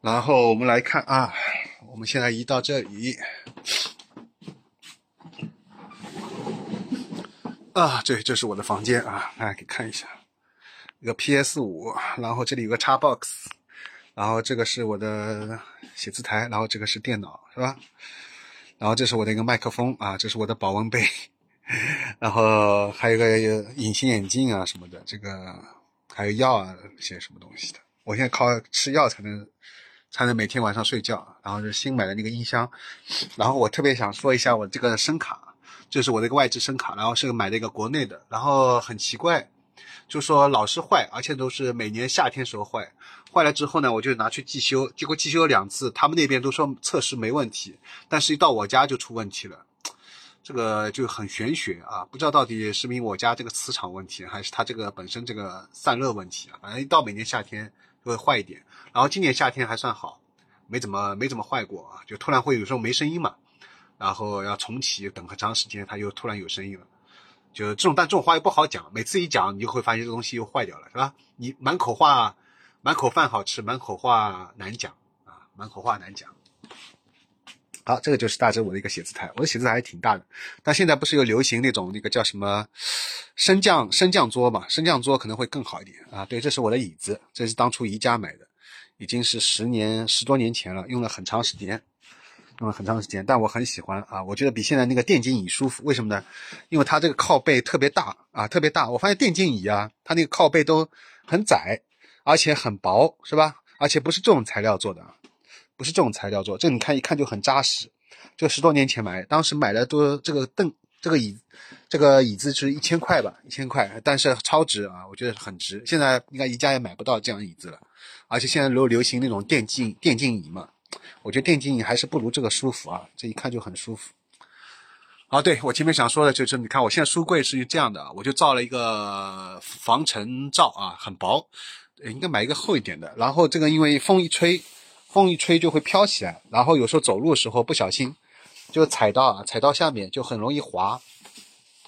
然后我们来看啊，我们现在移到这里。啊，这这是我的房间啊，大家可以看一下，一个 PS 五，然后这里有个 Xbox，然后这个是我的写字台，然后这个是电脑，是吧？然后这是我的一个麦克风啊，这是我的保温杯，然后还有个隐形眼镜啊什么的，这个还有药啊，些什么东西的。我现在靠吃药才能才能每天晚上睡觉。然后是新买的那个音箱，然后我特别想说一下我这个声卡。就是我的一个外置声卡，然后是买的一个国内的，然后很奇怪，就说老是坏，而且都是每年夏天时候坏。坏了之后呢，我就拿去寄修，结果寄修了两次，他们那边都说测试没问题，但是一到我家就出问题了，这个就很玄学啊，不知道到底是因为我家这个磁场问题，还是它这个本身这个散热问题啊，反正一到每年夏天会坏一点，然后今年夏天还算好，没怎么没怎么坏过啊，就突然会有时候没声音嘛。然后要重启，等很长时间，它又突然有声音了。就这种，但这种话又不好讲。每次一讲，你就会发现这东西又坏掉了，是吧？你满口话，满口饭好吃，满口话难讲啊，满口话难讲。好，这个就是大致我的一个写字台。我的写字台还挺大的，但现在不是有流行那种那个叫什么升降升降桌嘛？升降桌可能会更好一点啊。对，这是我的椅子，这是当初宜家买的，已经是十年十多年前了，用了很长时间。用了很长时间，但我很喜欢啊！我觉得比现在那个电竞椅舒服。为什么呢？因为它这个靠背特别大啊，特别大。我发现电竞椅啊，它那个靠背都很窄，而且很薄，是吧？而且不是这种材料做的，不是这种材料做。这你看一看就很扎实。这十多年前买，当时买的都这个凳、这个椅、这个椅子是一千块吧，一千块，但是超值啊！我觉得很值。现在应该宜家也买不到这样椅子了，而且现在流流行那种电竞电竞椅嘛。我觉得电竞椅还是不如这个舒服啊，这一看就很舒服。啊，对我前面想说的就是，你看我现在书柜是这样的，我就造了一个防尘罩啊，很薄，应该买一个厚一点的。然后这个因为风一吹，风一吹就会飘起来，然后有时候走路的时候不小心就踩到啊，踩到下面就很容易滑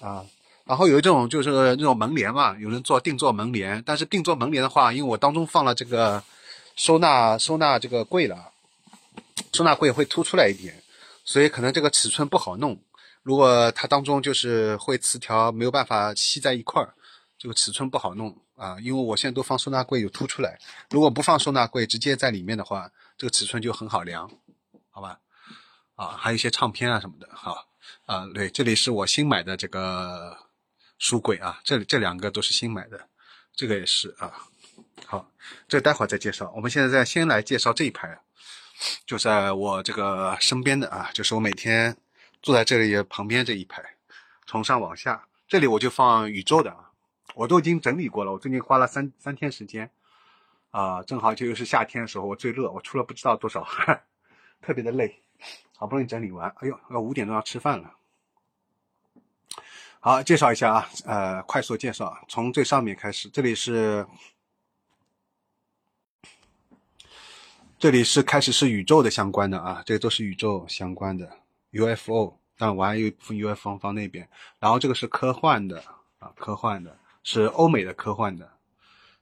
啊。然后有一种就是那种门帘嘛，有人做定做门帘，但是定做门帘的话，因为我当中放了这个收纳收纳这个柜了。收纳柜会凸出来一点，所以可能这个尺寸不好弄。如果它当中就是会磁条没有办法吸在一块儿，这个尺寸不好弄啊。因为我现在都放收纳柜有凸出来，如果不放收纳柜直接在里面的话，这个尺寸就很好量，好吧？啊，还有一些唱片啊什么的，好啊。对，这里是我新买的这个书柜啊，这里这两个都是新买的，这个也是啊。好，这待会儿再介绍。我们现在再先来介绍这一排。就在我这个身边的啊，就是我每天坐在这里旁边这一排，从上往下，这里我就放宇宙的啊，我都已经整理过了。我最近花了三三天时间，啊，正好就又是夏天的时候，我最热，我出了不知道多少汗，特别的累，好不容易整理完，哎呦，要五点钟要吃饭了。好，介绍一下啊，呃，快速介绍，从最上面开始，这里是。这里是开始是宇宙的相关的啊，这个都是宇宙相关的 UFO，但我还有一部分 UFO 放那边，然后这个是科幻的啊，科幻的是欧美的科幻的，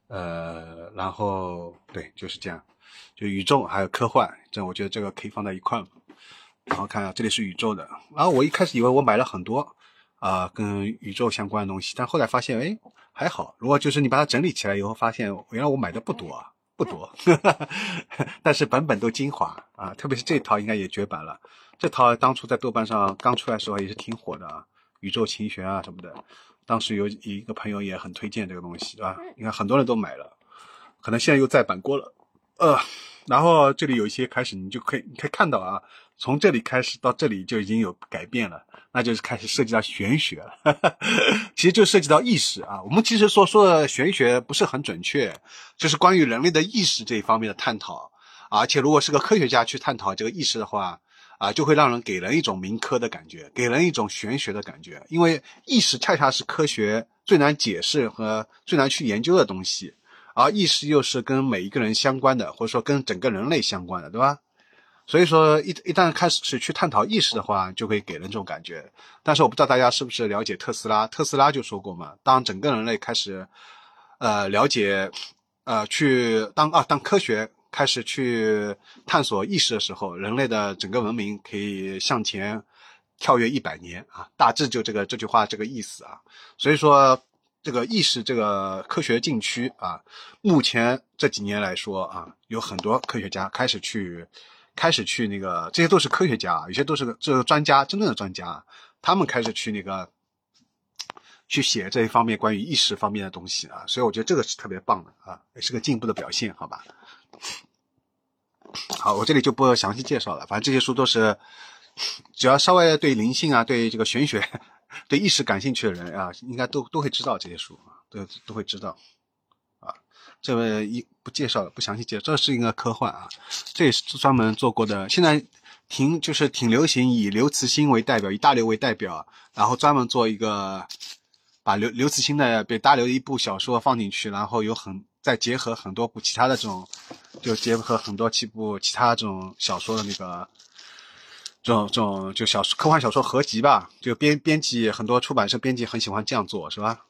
呃，然后对，就是这样，就宇宙还有科幻，这我觉得这个可以放在一块然后看啊，这里是宇宙的，然后我一开始以为我买了很多啊跟宇宙相关的东西，但后来发现哎还好，如果就是你把它整理起来以后，发现原来我买的不多啊。不多，但是本本都精华啊！特别是这套应该也绝版了。这套当初在豆瓣上刚出来的时候也是挺火的啊，宇宙琴弦啊什么的。当时有一个朋友也很推荐这个东西，对吧？你看很多人都买了，可能现在又再版过了。呃，然后这里有一些开始，你就可以你可以看到啊，从这里开始到这里就已经有改变了。那就是开始涉及到玄学了，其实就涉及到意识啊。我们其实所说的玄学不是很准确，就是关于人类的意识这一方面的探讨。而且如果是个科学家去探讨这个意识的话，啊，就会让人给人一种民科的感觉，给人一种玄学的感觉。因为意识恰恰是科学最难解释和最难去研究的东西，而意识又是跟每一个人相关的，或者说跟整个人类相关的，对吧？所以说，一一旦开始去探讨意识的话，就会给人这种感觉。但是我不知道大家是不是了解特斯拉？特斯拉就说过嘛，当整个人类开始，呃，了解，呃，去当啊，当科学开始去探索意识的时候，人类的整个文明可以向前跳跃一百年啊，大致就这个这句话这个意思啊。所以说，这个意识这个科学禁区啊，目前这几年来说啊，有很多科学家开始去开始去那个，这些都是科学家，有些都是这个专家，真正的专家，他们开始去那个。去写这一方面关于意识方面的东西啊，所以我觉得这个是特别棒的啊，也是个进步的表现，好吧？好，我这里就不详细介绍了，反正这些书都是，只要稍微对灵性啊、对这个玄学、对意识感兴趣的人啊，应该都都会知道这些书，都都会知道啊。这位一不介绍了，不详细介绍，这是一个科幻啊，这也是专门做过的，现在挺就是挺流行以刘慈欣为代表，以大刘为代表，然后专门做一个。把刘刘慈欣的被大刘的一部小说放进去，然后有很再结合很多部其他的这种，就结合很多几部其他这种小说的那个，这种这种就小说科幻小说合集吧，就编编辑很多出版社编辑很喜欢这样做，是吧？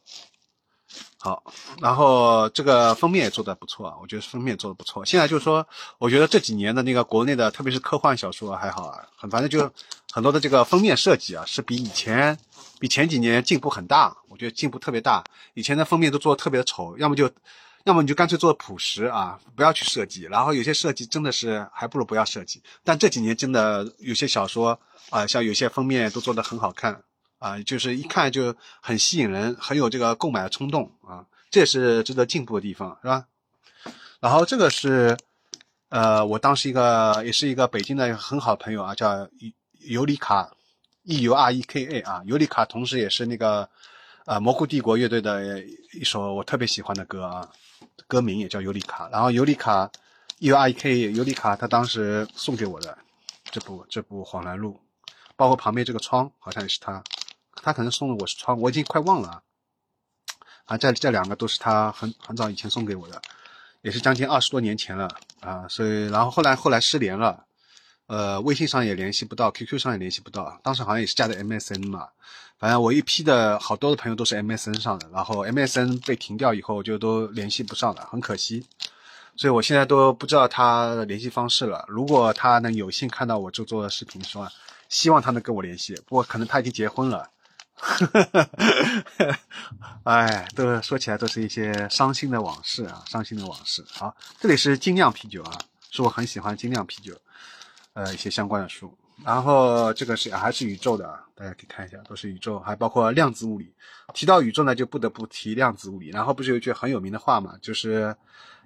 好，然后这个封面也做的不错，我觉得封面做的不错。现在就是说，我觉得这几年的那个国内的，特别是科幻小说还好啊，很反正就很多的这个封面设计啊，是比以前。比前几年进步很大，我觉得进步特别大。以前的封面都做的特别的丑，要么就，要么你就干脆做的朴实啊，不要去设计。然后有些设计真的是还不如不要设计。但这几年真的有些小说啊，像有些封面都做的很好看啊，就是一看就很吸引人，很有这个购买的冲动啊，这也是值得进步的地方，是吧？然后这个是，呃，我当时一个也是一个北京的很好朋友啊，叫尤尤里卡。E U R E K A 啊，尤里卡同时也是那个，呃，蘑菇帝国乐队的一首我特别喜欢的歌啊，歌名也叫尤里卡。然后尤里卡 U R E K 尤里卡，他当时送给我的这部这部《恍然录》，包括旁边这个窗，好像也是他，他可能送的我是窗，我已经快忘了啊。这这两个都是他很很早以前送给我的，也是将近二十多年前了啊。所以，然后后来后来失联了。呃，微信上也联系不到，QQ 上也联系不到，当时好像也是加的 MSN 嘛。反正我一批的好多的朋友都是 MSN 上的，然后 MSN 被停掉以后就都联系不上了，很可惜。所以我现在都不知道他的联系方式了。如果他能有幸看到我这做的视频，是吧？希望他能跟我联系。不过可能他已经结婚了。哎，都说起来都是一些伤心的往事啊，伤心的往事。好，这里是精酿啤酒啊，是我很喜欢精酿啤酒。呃，一些相关的书，然后这个是还是宇宙的啊，大家可以看一下，都是宇宙，还包括量子物理。提到宇宙呢，就不得不提量子物理。然后不是有一句很有名的话嘛，就是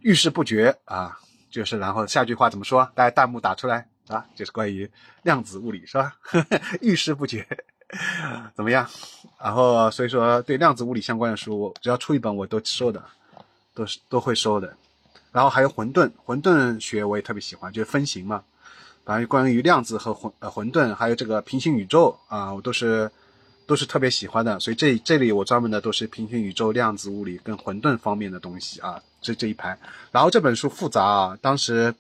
遇事不决啊，就是然后下句话怎么说？大家弹幕打出来啊，就是关于量子物理是吧？遇事不决，怎么样？然后所以说对量子物理相关的书，只要出一本我都收的，都是都会收的。然后还有混沌，混沌学我也特别喜欢，就是分形嘛。反正关于量子和混呃混沌，还有这个平行宇宙啊，我都是都是特别喜欢的。所以这这里我专门的都是平行宇宙、量子物理跟混沌方面的东西啊，这这一排。然后这本书复杂啊，当时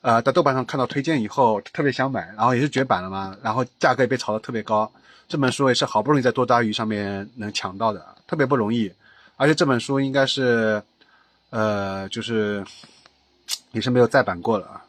呃在豆瓣上看到推荐以后特别想买，然后也是绝版了嘛，然后价格也被炒得特别高。这本书也是好不容易在多大鱼上面能抢到的，特别不容易。而且这本书应该是呃就是也是没有再版过了啊。